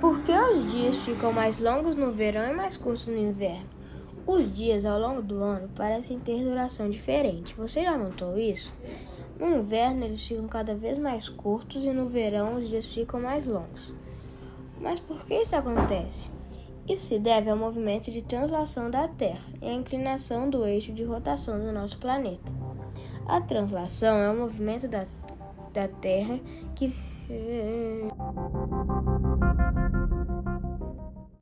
Por que os dias ficam mais longos no verão e mais curtos no inverno? Os dias ao longo do ano parecem ter duração diferente. Você já notou isso? No inverno eles ficam cada vez mais curtos e no verão os dias ficam mais longos. Mas por que isso acontece? Isso se deve ao movimento de translação da Terra e à inclinação do eixo de rotação do nosso planeta. A translação é o movimento da, da Terra que